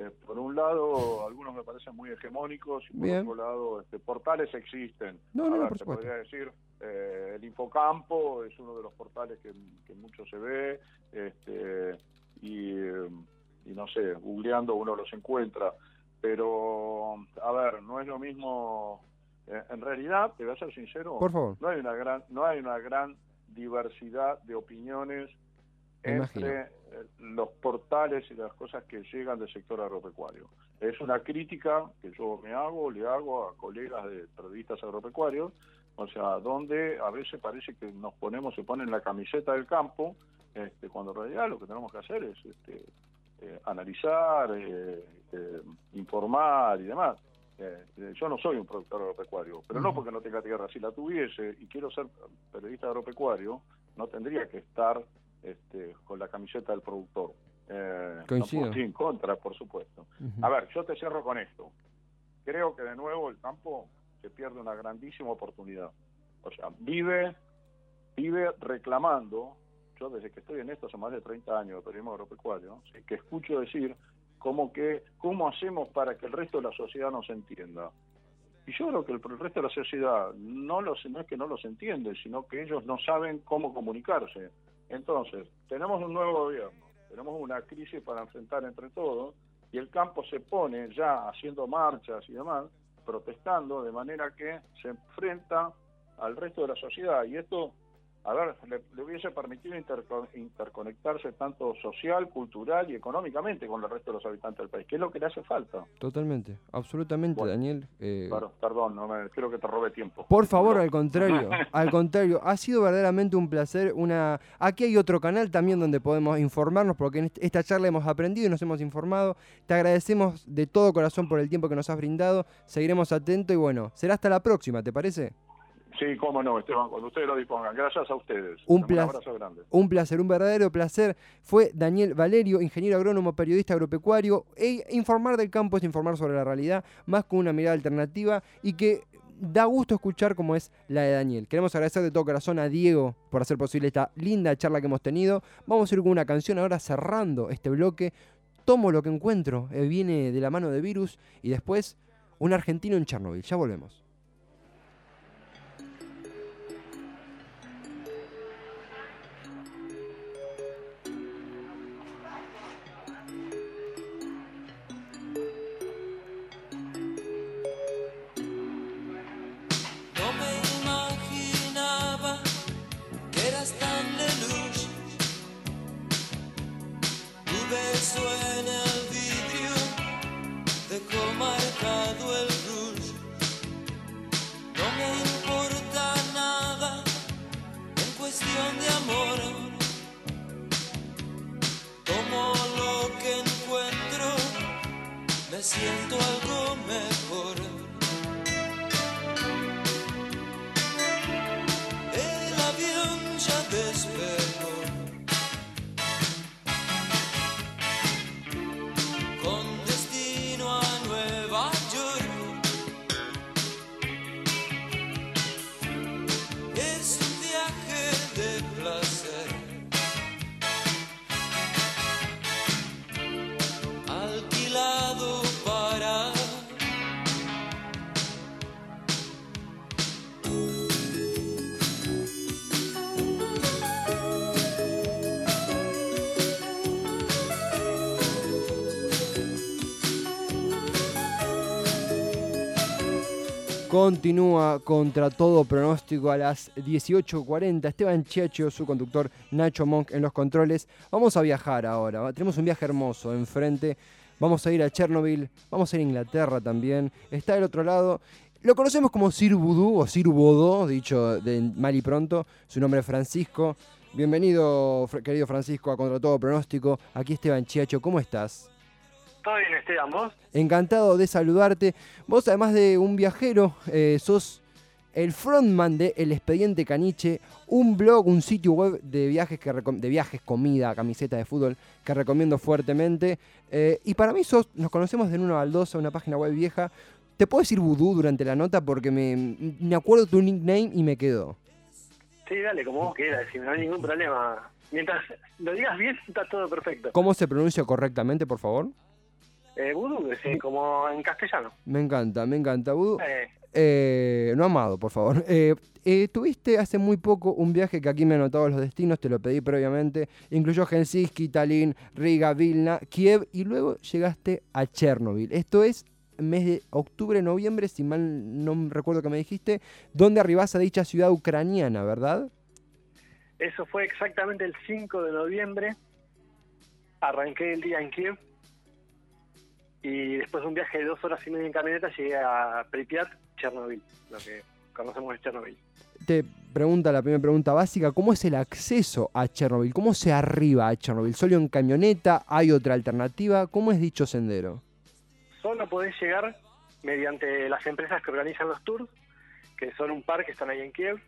eh, por un lado, algunos me parecen muy hegemónicos y por otro lado, este, portales existen. No, no, por podría decir, eh, el Infocampo es uno de los portales que, que mucho se ve, este, y, y no sé, googleando uno los encuentra. Pero, a ver, no es lo mismo. Eh, en realidad, te voy a ser sincero, Por favor. no hay una gran, no hay una gran diversidad de opiniones entre eh, los portales y las cosas que llegan del sector agropecuario. Es una crítica que yo me hago, le hago a colegas de periodistas agropecuarios, o sea, donde a veces parece que nos ponemos, se ponen la camiseta del campo este, cuando en realidad lo que tenemos que hacer es este, eh, analizar, eh, eh, informar y demás. yo no soy un productor agropecuario, pero no porque no tenga tierra. Si la tuviese y quiero ser periodista agropecuario, no tendría que estar este, con la camiseta del productor. Coincido. No en contra, por supuesto. A ver, yo te cierro con esto. Creo que de nuevo el campo se pierde una grandísima oportunidad. O sea, vive, vive reclamando yo desde que estoy en esto hace más de 30 años de periodismo agropecuario, que escucho decir como que cómo hacemos para que el resto de la sociedad nos entienda. Y yo creo que el, resto de la sociedad no, los, no es que no los entiende, sino que ellos no saben cómo comunicarse. Entonces, tenemos un nuevo gobierno, tenemos una crisis para enfrentar entre todos, y el campo se pone ya haciendo marchas y demás, protestando, de manera que se enfrenta al resto de la sociedad. Y esto a ver, le, hubiese permitido interconectarse tanto social, cultural y económicamente con el resto de los habitantes del país, que es lo que le hace falta. Totalmente, absolutamente, Daniel. Eh... perdón, no creo que te robe tiempo. Por favor, al contrario, al contrario, ha sido verdaderamente un placer. Una, aquí hay otro canal también donde podemos informarnos, porque en esta charla hemos aprendido y nos hemos informado. Te agradecemos de todo corazón por el tiempo que nos has brindado. Seguiremos atentos y bueno, será hasta la próxima, ¿te parece? Sí, cómo no, Esteban, cuando ustedes lo dispongan. Gracias a ustedes. Un, abrazo grande. Un placer, un verdadero placer. Fue Daniel Valerio, ingeniero agrónomo, periodista agropecuario. E informar del campo es informar sobre la realidad, más con una mirada alternativa y que da gusto escuchar como es la de Daniel. Queremos agradecer de todo corazón a Diego por hacer posible esta linda charla que hemos tenido. Vamos a ir con una canción ahora cerrando este bloque. Tomo lo que encuentro, eh, viene de la mano de Virus y después un argentino en Chernobyl. Ya volvemos. Siento algo Continúa contra todo pronóstico a las 18.40. Esteban Chiacho, su conductor Nacho Monk en los controles. Vamos a viajar ahora. Tenemos un viaje hermoso enfrente. Vamos a ir a Chernobyl. Vamos a ir a Inglaterra también. Está del otro lado. Lo conocemos como Sir Vudú o Sir Bodó, dicho de mal y pronto. Su nombre es Francisco. Bienvenido, querido Francisco, a Contra Todo Pronóstico. Aquí Esteban Chiacho, ¿cómo estás? Todo bien, Esteban, vos. Encantado de saludarte. Vos, además de un viajero, eh, sos el frontman de El Expediente Caniche, un blog, un sitio web de viajes, que de viajes, comida, camiseta de fútbol, que recomiendo fuertemente. Eh, y para mí sos, nos conocemos de una baldosa, una página web vieja. Te puedo decir vudú durante la nota porque me, me acuerdo tu nickname y me quedó. Sí, dale, como vos quieras, si no hay ningún problema. Mientras lo digas bien, está todo perfecto. ¿Cómo se pronuncia correctamente, por favor? Eh, vudú, sí, como en castellano. Me encanta, me encanta, vudú. Eh, no amado, por favor. Eh, eh, tuviste hace muy poco un viaje que aquí me he anotado los destinos, te lo pedí previamente. Incluyó Helsinki, Tallinn, Riga, Vilna, Kiev y luego llegaste a Chernobyl. Esto es mes de octubre, noviembre, si mal no recuerdo que me dijiste, donde arribás a dicha ciudad ucraniana, ¿verdad? eso fue exactamente el 5 de noviembre. Arranqué el día en Kiev. Y después de un viaje de dos horas y media en camioneta llegué a Pripyat, Chernobyl, lo que conocemos de Chernobyl. Te pregunta la primera pregunta básica, ¿cómo es el acceso a Chernobyl? ¿Cómo se arriba a Chernobyl? ¿Solo en camioneta? ¿Hay otra alternativa? ¿Cómo es dicho sendero? Solo podés llegar mediante las empresas que organizan los tours, que son un par que están ahí en Kiev,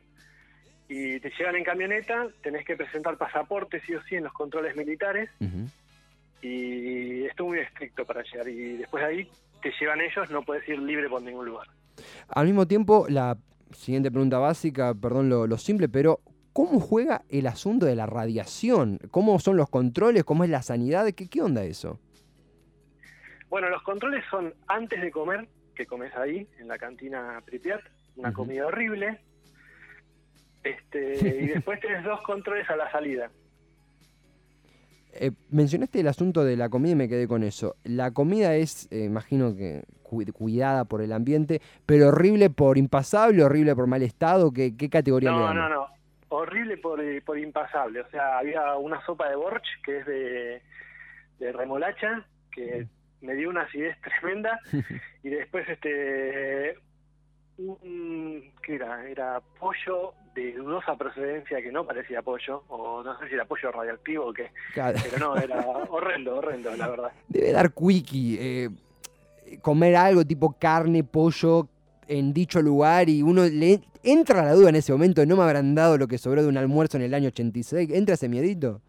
y te llegan en camioneta, tenés que presentar pasaporte sí o sí en los controles militares, Ujú. Y esto es muy estricto para llegar, y después de ahí te llevan ellos, no puedes ir libre por ningún lugar. Al mismo tiempo, la siguiente pregunta básica, perdón lo, lo simple, pero ¿cómo juega el asunto de la radiación? ¿Cómo son los controles? ¿Cómo es la sanidad? ¿Qué, qué onda eso? Bueno, los controles son antes de comer, que comes ahí, en la cantina Pripyat, una comida horrible, este, y después tenés dos controles a la salida. Eh, mencionaste el asunto de la comida y me quedé con eso. La comida es, eh, imagino que cu- cuidada por el ambiente, pero horrible por impasable, horrible por mal estado. ¿Qué, qué categoría le No, no, no. Horrible por, eh, por impasable. O sea, había una sopa de borch que es de, de remolacha, que me dio una acidez tremenda. y después, este. Un, ¿Qué era? Era pollo de dudosa procedencia que no parecía pollo, o no sé si era pollo radioactivo o qué. Cada- Pero no, era horrendo, horrendo, la verdad. Debe dar quickie eh, comer algo tipo carne, pollo en dicho lugar y uno le entra la duda en ese momento, no me habrán dado lo que sobró de un almuerzo en el año 86, entra ese miedito.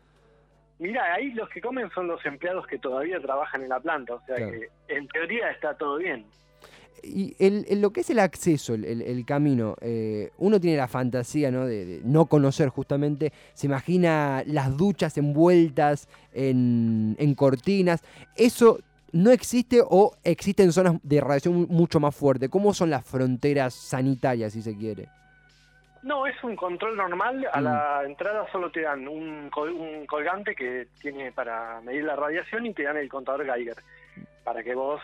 Mira, ahí los que comen son los empleados que todavía trabajan en la planta, o sea Claro. que en teoría está todo bien. Y el, el- lo que es el acceso, el, el- camino, eh, uno tiene la fantasía ¿no? De, de no conocer justamente, se imagina las duchas envueltas en, en cortinas, eso no existe o existen zonas de radiación mu- mucho más fuerte. ¿Cómo son las fronteras sanitarias, si se quiere? No, es un control normal. A Mm. la entrada solo te dan un colgante que tiene para medir la radiación y te dan el contador Geiger para que vos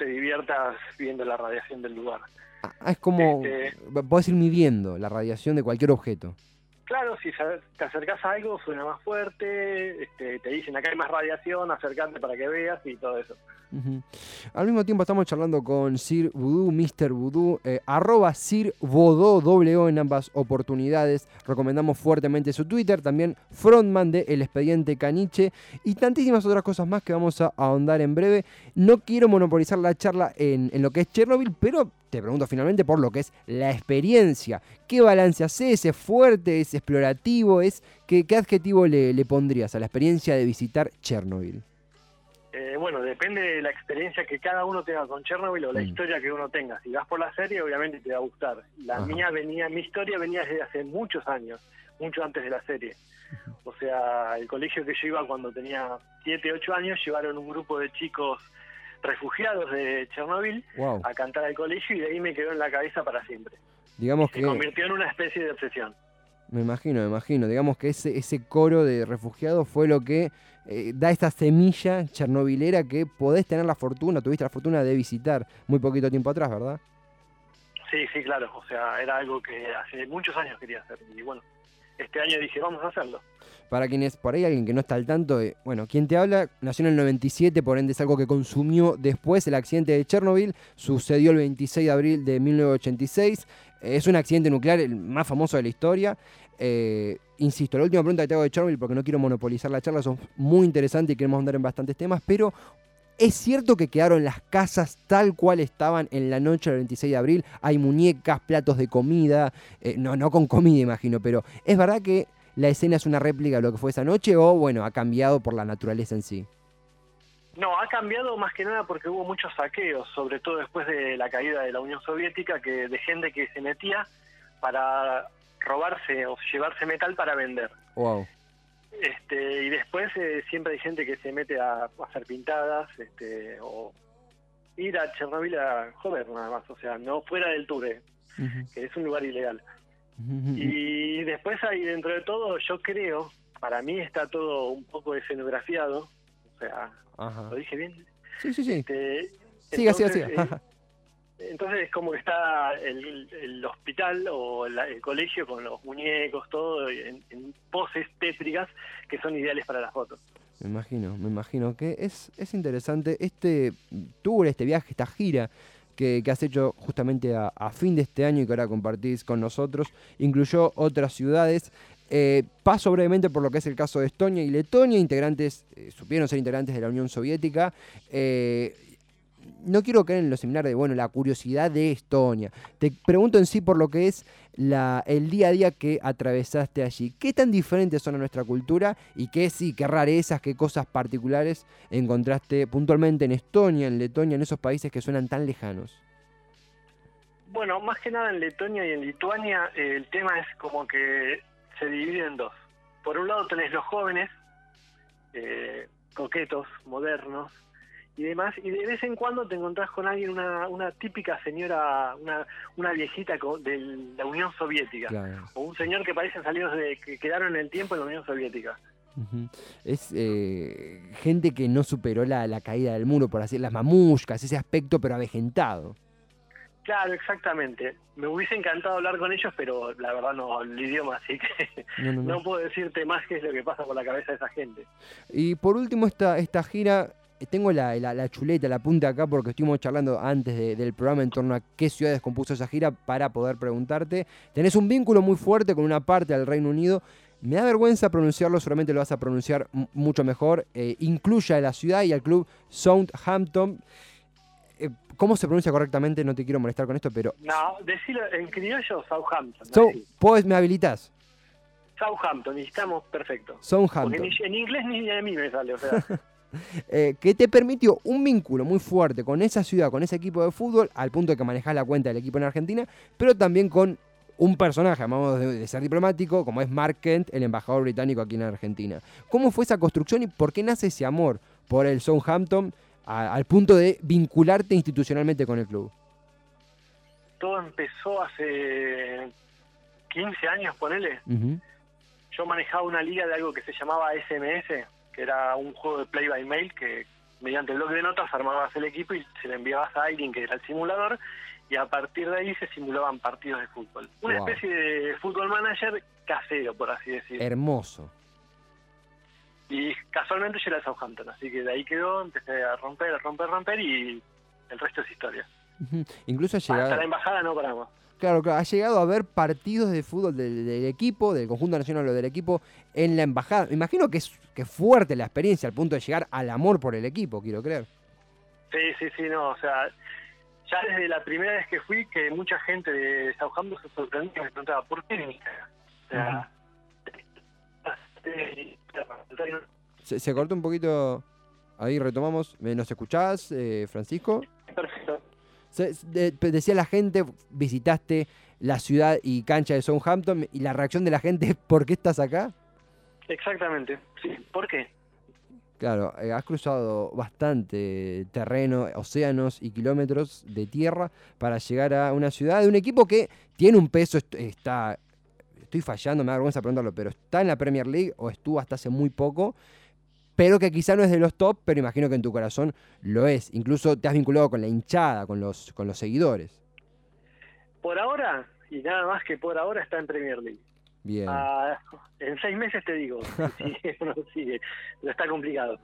te diviertas viendo la radiación del lugar. Ah, es como, Este- podés ir midiendo la radiación de cualquier objeto. Claro, si te acercas a algo suena más fuerte, este, te dicen acá hay más radiación, acercarte para que veas y todo eso. Al mismo tiempo estamos charlando con Sir Voodoo, Mr. Voodoo, eh, arroba Sir Vodó, doble en ambas oportunidades. Recomendamos fuertemente su Twitter, también frontman de El Expediente Caniche y tantísimas otras cosas más que vamos a ahondar en breve. No quiero monopolizar la charla en, en lo que es Chernobyl, pero te pregunto finalmente por lo que es la experiencia. ¿Qué balance haces? ¿Es fuerte? ¿Es explorativo? ¿Es, qué, qué adjetivo le, le pondrías a la experiencia de visitar Chernobyl? Eh, bueno, depende de la experiencia que cada uno tenga con Chernobyl o la Mm. historia que uno tenga. Si vas por la serie, obviamente te va a gustar. La Ajá. mía venía, mi historia venía desde hace muchos años, mucho antes de la serie. O sea, el colegio que yo iba cuando tenía 7, 8 años, llevaron un grupo de chicos refugiados de Chernobyl Wow. a cantar al colegio y de ahí me quedó en la cabeza para siempre. Digamos Se que... convirtió en una especie de obsesión. Me imagino, me imagino. Digamos que ese, ese coro de refugiados fue lo que eh, da esta semilla chernobilera que podés tener la fortuna, tuviste la fortuna de visitar muy poquito tiempo atrás, ¿verdad? Sí, sí, claro. O sea, era algo que hace muchos años quería hacer. Y bueno, este año dije, vamos a hacerlo. Para quienes, por ahí alguien que no está al tanto, eh, bueno, quien te habla nació en el 97, por ende es algo que consumió después el accidente de Chernobyl, sucedió el 26 de abril de 1986, eh, es un accidente nuclear el más famoso de la historia. Eh, insisto, la última pregunta que te hago de Chernobyl, porque no quiero monopolizar la charla, son muy interesantes y queremos andar en bastantes temas, pero ¿Es cierto que quedaron las casas tal cual estaban en la noche del 26 de abril? Hay muñecas, platos de comida, eh, no, no con comida imagino, pero ¿es verdad que la escena es una réplica de lo que fue esa noche o bueno, ha cambiado por la naturaleza en sí? No, ha cambiado más que nada porque hubo muchos saqueos, sobre todo después de la caída de la Unión Soviética, que de gente que se metía para robarse o llevarse metal para vender. Wow. Este, y después eh, siempre hay gente que se mete a, a hacer pintadas este, o ir a Chernobyl a joder nada más, o sea, no fuera del tour, eh, que es un lugar ilegal. Y después hay dentro de todo, yo creo, para mí está todo un poco escenografiado, sea, Ajá. ¿lo dije bien? Sí, sí, sí. Este, Siga, siga, entonces, siga. eh, entonces es como que está el, el hospital o la- el colegio con los muñecos, todo en, en poses tétricas que son ideales para las fotos. Me imagino, me imagino que es, es interesante este tour, este viaje, esta gira que, que has hecho justamente a, a fin de este año y que ahora compartís con nosotros. Incluyó otras ciudades. Eh, paso brevemente por lo que es el caso de Estonia y Letonia, integrantes, eh, supieron ser integrantes de la Unión Soviética. Eh, no quiero caer en los seminarios de, bueno, la curiosidad de Estonia. Te pregunto en sí por lo que es la, el día a día que atravesaste allí. ¿Qué tan diferentes son a nuestra cultura y qué sí, qué rarezas, qué cosas particulares encontraste puntualmente en Estonia, en Letonia, en esos países que suenan tan lejanos? Bueno, más que nada en Letonia y en Lituania el tema es como que se divide en dos. Por un lado tenés los jóvenes, eh, coquetos, modernos y demás, y de vez en cuando te encontrás con alguien, una, una típica señora, una, una viejita de la Unión Soviética, Claro. o un señor que parecen salidos de, que quedaron en el tiempo en la Unión Soviética. Es eh, gente que no superó la, la caída del muro, por así las mamushkas, ese aspecto, pero avejentado. Claro, exactamente. Me hubiese encantado hablar con ellos, pero la verdad no el idioma, así que No, no, no. no puedo decirte más qué es lo que pasa por la cabeza de esa gente. Y por último, esta, esta gira, eh, tengo la, la- la chuleta, la punta acá, porque estuvimos charlando antes de- del programa en torno a qué ciudades compuso esa gira para poder preguntarte. Tenés un vínculo muy fuerte con una parte del Reino Unido. Me da vergüenza pronunciarlo, solamente lo vas a pronunciar mucho mejor. Eh, incluye a la ciudad y al club Southampton. Eh, ¿Cómo se pronuncia correctamente? No te quiero molestar con esto, pero... No, decilo en criollo, Southampton. So-. ¿podés- ¿Me habilitas? Southampton, y estamos perfecto. Porque Southampton. ni- en inglés ni a mí me sale, o sea, eh, que te permitió un vínculo muy fuerte con esa ciudad, con ese equipo de fútbol, al punto de que manejás la cuenta del equipo en Argentina, pero también con un personaje, vamos de, de ser diplomático, como es Mark Kent, el embajador británico aquí en Argentina. ¿Cómo fue esa construcción y por qué nace ese amor por el Southampton a- al punto de vincularte institucionalmente con el club? todo empezó hace 15 años, ponele. Ujú. Yo manejaba una liga de algo que se llamaba SMS, que era un juego de play by mail que mediante el bloque de notas armabas el equipo y se le enviabas a alguien que era el simulador y a partir de ahí se simulaban partidos de fútbol. Una Wow. especie de fútbol manager casero, por así decirlo. Hermoso. Y casualmente yo era de Southampton, así que de ahí quedó, empecé a romper, a romper, a romper y el resto es historia. Incluso ha Hasta la llegado, embajada no paramos. claro, claro, ha llegado a ver partidos de fútbol del, del equipo, del conjunto nacional o del equipo en la embajada. Me imagino que es, que fuerte la experiencia al punto de llegar al amor por el equipo, quiero creer. Sí, sí, sí, no, o sea, ya desde la primera vez que fui, que mucha gente de Southampton se sorprendió y me preguntaba, ¿por qué? O sea, eh, Se, se cortó un poquito. Ahí retomamos. ¿Me- ¿Nos escuchás, eh, Francisco? perfecto. Se- de- decía la gente, visitaste la ciudad y cancha de Southampton y la reacción de la gente, ¿por qué estás acá? Exactamente, sí, ¿por qué? Claro, eh, has cruzado bastante terreno, océanos y kilómetros de tierra para llegar a una ciudad de un equipo que tiene un peso, est- está, estoy fallando, me da vergüenza preguntarlo, pero está en la Premier League o estuvo hasta hace muy poco, pero que quizá no es de los top, pero imagino que en tu corazón lo es. Incluso te has vinculado con la hinchada, con los, con los seguidores. Por ahora, y nada más que por ahora está en Premier League. Bien. Ah, en seis meses te digo, si sigue no sigue, pero está complicado.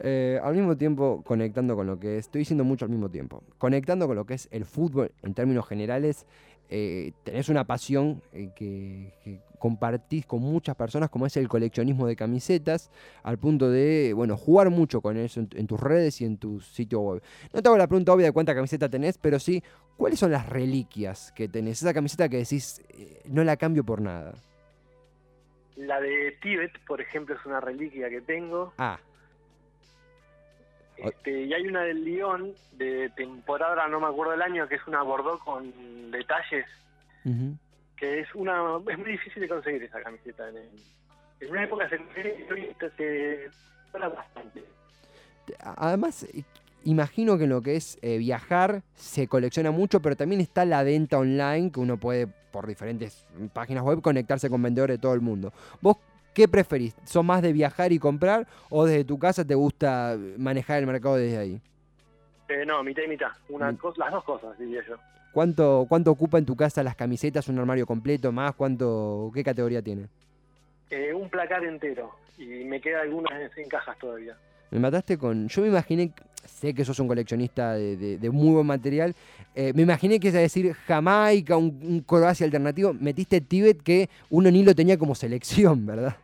Eh, al mismo tiempo, conectando con lo que es, estoy diciendo mucho al mismo tiempo, conectando con lo que es el fútbol en términos generales, eh, tenés una pasión eh, que, que compartís con muchas personas, como es el coleccionismo de camisetas, al punto de, bueno, jugar mucho con eso en, en tus redes y en tu sitio web. No te hago la pregunta obvia de cuánta camiseta tenés, pero sí, ¿cuáles son las reliquias que tenés? Esa camiseta que decís, eh, no la cambio por nada. La de Tíbet, por ejemplo, es una reliquia que tengo. Ah, Este, y hay una del Lyon de temporada, no me acuerdo el año, que es una Bordeaux con detalles, que es una es muy difícil de conseguir esa camiseta. En, en una época se se- bastante. Además, eh, imagino que en lo que es eh, viajar se colecciona mucho, pero también está la venta online, que uno puede por diferentes páginas web conectarse con vendedores de todo el mundo. ¿Vos qué preferís? ¿Sos más de viajar y comprar o desde tu casa te gusta manejar el mercado desde ahí? Eh, no, mitad y mitad. Una cosa, las dos cosas, diría yo. ¿Cuánto, ¿Cuánto ocupa en tu casa las camisetas? ¿Un armario completo? ¿Más? ¿Cuánto, ¿Qué categoría tiene? Eh, un placar entero. Y me queda algunas en, en cajas todavía. Me mataste con. Yo me imaginé. Sé que sos un coleccionista de, de- de muy buen material. eh, me imaginé que es a decir Jamaica, un, un Croacia alternativo. Metiste Tíbet que uno ni lo tenía como selección, ¿verdad?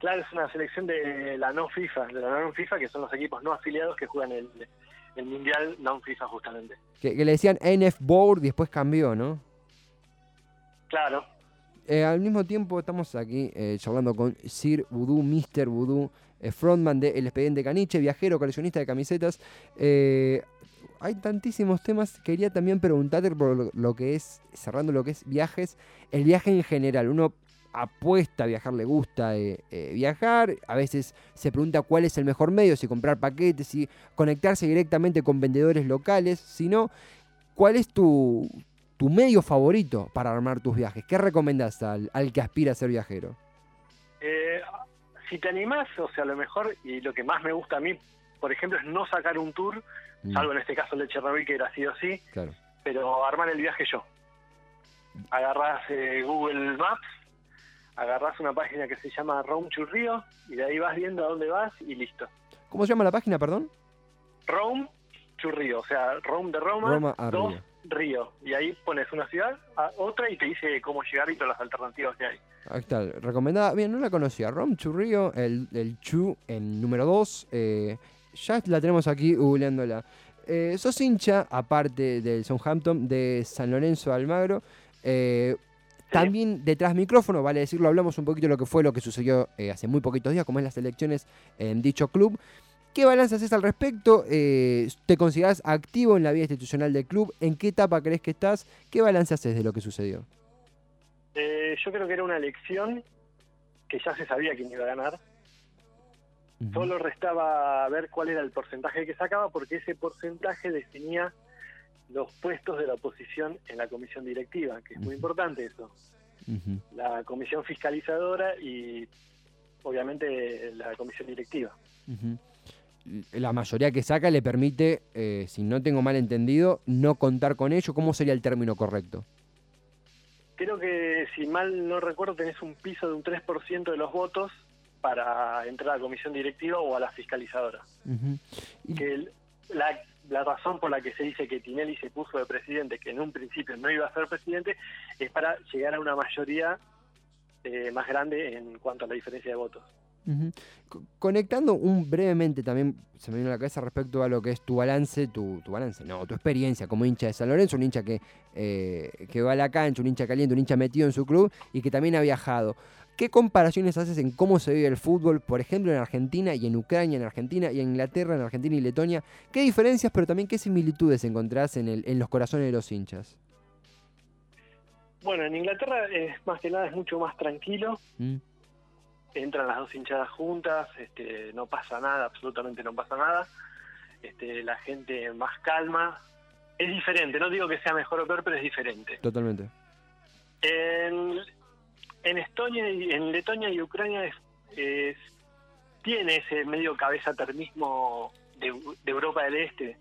Claro, es una selección de la no FIFA, de la non FIFA, que son los equipos no afiliados que juegan el, el Mundial non FIFA justamente. Que, que le decían NF Board y después cambió, ¿no? Claro, Eh, al mismo tiempo estamos aquí eh, charlando con Sir Voodoo, Mr. Voodoo, frontman de El Expediente Caniche, viajero, coleccionista de camisetas. Eh, hay tantísimos temas. Quería también preguntarte por lo, que es, cerrando lo que es viajes, el viaje en general. Uno apuesta a viajar, le gusta eh, eh, viajar. A veces se pregunta cuál es el mejor medio, si comprar paquetes, si conectarse directamente con vendedores locales. Si no, ¿cuál es tu, medio favorito para armar tus viajes? ¿Qué recomendás al, que aspira a ser viajero? Eh, si te animás, o sea, lo mejor y lo que más me gusta a mí, por ejemplo, es no sacar un tour, Mm, salvo en este caso el de Chernobyl, que era así o sí, claro. pero armar el viaje yo. Agarrás eh, Google Maps, agarrás una página que se llama Rome to Rio, y de ahí vas viendo a dónde vas y listo. ¿Cómo se llama la página, perdón? Rome to Rio, o sea, Rome de Roma, Roma a dos, Río. Y ahí pones una ciudad a otra y te dice cómo llegar y todas las alternativas que hay. Ahí está, recomendada. Bien, no la conocía. Rom Churrío, el, el Chu en número 2. ya la tenemos aquí googleándola. Eh, sos hincha, aparte del Southampton, de San Lorenzo de Almagro. Eh, También detrás micrófono, vale decirlo, hablamos un poquito de lo que fue lo que sucedió eh, hace muy poquitos días, como es las elecciones en dicho club. ¿Qué balance haces al respecto? Eh, ¿Te considerás activo en la vida institucional del club? ¿En qué etapa crees que estás? ¿Qué balance haces de lo que sucedió? Eh, yo creo que era una elección que ya se sabía quién iba a ganar. Solo restaba ver cuál era el porcentaje que sacaba, porque ese porcentaje definía los puestos de la oposición en la comisión directiva, que es muy importante eso. La comisión fiscalizadora y obviamente la comisión directiva. Ujú. La mayoría que saca le permite, eh, si no tengo mal entendido, no contar con ello. ¿Cómo sería el término correcto? Creo que, si mal no recuerdo, tenés un piso de un 3% de los votos para entrar a la comisión directiva o a la fiscalizadora. Y- Que el- la, la razón por la que se dice que Tinelli se puso de presidente, que en un principio no iba a ser presidente, es para llegar a una mayoría eh, más grande en cuanto a la diferencia de votos. Conectando un brevemente también, se me vino a la cabeza respecto a lo que es tu balance, tu, tu balance, no, tu experiencia como hincha de San Lorenzo, un hincha que, eh, que va a la cancha, un hincha caliente, un hincha metido en su club y que también ha viajado. ¿Qué comparaciones haces en cómo se vive el fútbol, por ejemplo, en Argentina y en Ucrania, en Argentina y en Inglaterra, en Argentina y Letonia? ¿Qué diferencias, pero también qué similitudes encontrás en, el, en los corazones de los hinchas? Bueno, en Inglaterra más que nada es mucho más tranquilo, ¿Mm? Entran las dos hinchadas juntas, este, no pasa nada, absolutamente no pasa nada, este, la gente más calma, es diferente, no digo que sea mejor o peor, pero es diferente. Totalmente. En, en Estonia y en Letonia y Ucrania es, es- tiene ese medio cabeza termismo de, de Europa del Este,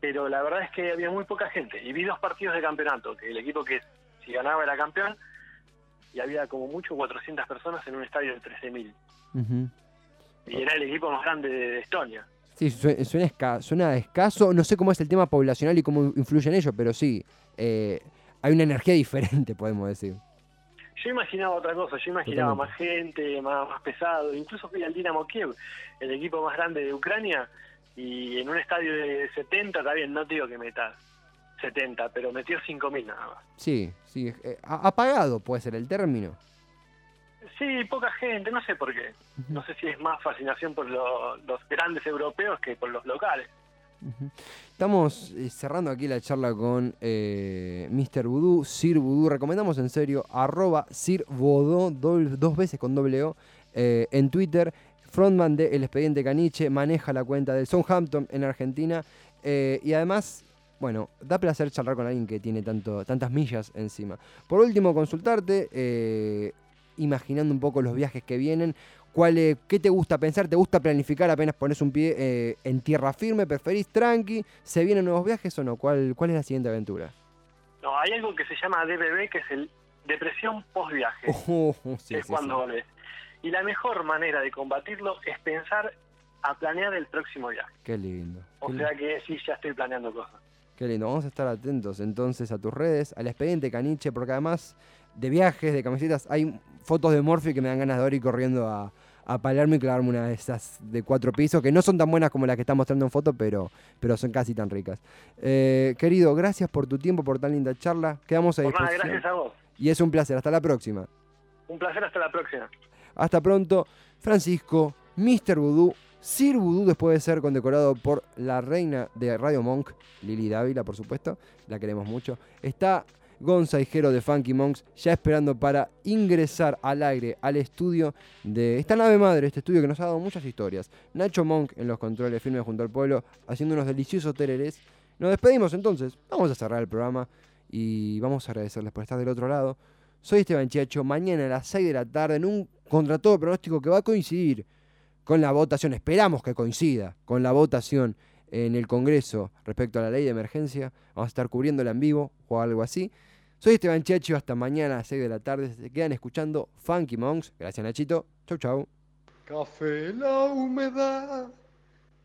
pero la verdad es que había muy poca gente y vi dos partidos de campeonato, que el equipo que si ganaba era campeón y había como mucho 400 personas en un estadio de 13.000 Ujú. y era el equipo más grande de, de Estonia. Sí, sue- suena, esca- suena escaso. No sé cómo es el tema poblacional y cómo influye en ello, pero sí, eh, hay una energía diferente, podemos decir. Yo imaginaba otra cosa, yo imaginaba Totalmente. más gente, más, más pesado. Incluso fui al Dinamo Kiev, el equipo más grande de Ucrania, y en un estadio de 70, está bien, no te digo que meta 70, pero metió 5.000 nada más. Sí, sí. eh, apagado puede ser el término. Sí, poca gente, no sé por qué. No sé si es más fascinación por lo- los grandes europeos que por los locales. Estamos eh, cerrando aquí la charla con eh, Mr. Voodoo, Sir Voodoo. Recomendamos en serio, arroba Sir Vodó, dos veces con doble O, eh, en Twitter. Frontman de El Expediente Caniche, maneja la cuenta del Southampton en Argentina. eh, y además, bueno, da placer charlar con alguien que tiene tanto, tantas millas encima. Por último, consultarte, eh, imaginando un poco los viajes que vienen. ¿Cuál, eh, ¿Qué te gusta pensar? ¿Te gusta planificar apenas pones un pie eh, en tierra firme? ¿Preferís tranqui? ¿Se vienen nuevos viajes o no? ¿Cuál, cuál es la siguiente aventura? No, hay algo que se llama DBB, que es el depresión post-viaje. Oh, sí, es sí, cuando sí. volvés. Y la mejor manera de combatirlo es pensar a planear el próximo viaje. Qué lindo. O Qué, sea que sí, ya estoy planeando cosas. Qué lindo. Vamos a estar atentos entonces a tus redes, al expediente Caniche, porque además de viajes, de camisetas, hay fotos de Morphy que me dan ganas de ahora ir corriendo a, a Palermo y clavarme una de esas de cuatro pisos, que no son tan buenas como las que está mostrando en foto, pero, pero son casi tan ricas. Eh, querido, gracias por tu tiempo, por tan linda charla. Quedamos a Por nada, disposición. gracias a vos. Y es un placer. Hasta la próxima. Un placer, hasta la próxima. Hasta pronto, Francisco, Mr. Voodoo, Sir Voodoo, después de ser condecorado por la reina de Radio Monk, Lili Dávila, por supuesto, la queremos mucho. Está Gonza de Funky Monks, ya esperando para ingresar al aire, al estudio de esta nave madre, este estudio que nos ha dado muchas historias. Nacho Monk en los controles firmes junto al pueblo, haciendo unos deliciosos tererés. Nos despedimos entonces, vamos a cerrar el programa y vamos a agradecerles por estar del otro lado. Soy Esteban Chiacho, mañana a las 6 de la tarde en un contra todo pronóstico que va a coincidir con la votación, esperamos que coincida con la votación en el Congreso respecto a la ley de emergencia. Vamos a estar cubriéndola en vivo o algo así. Soy Esteban Chiacho, hasta mañana a las 6 de la tarde. Se quedan escuchando Funky Monks. Gracias Nachito. Chau chau. Café la humedad,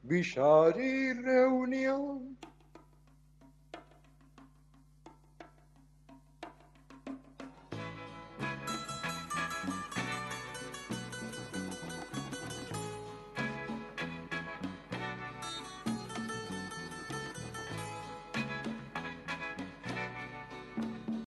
billar y reunión.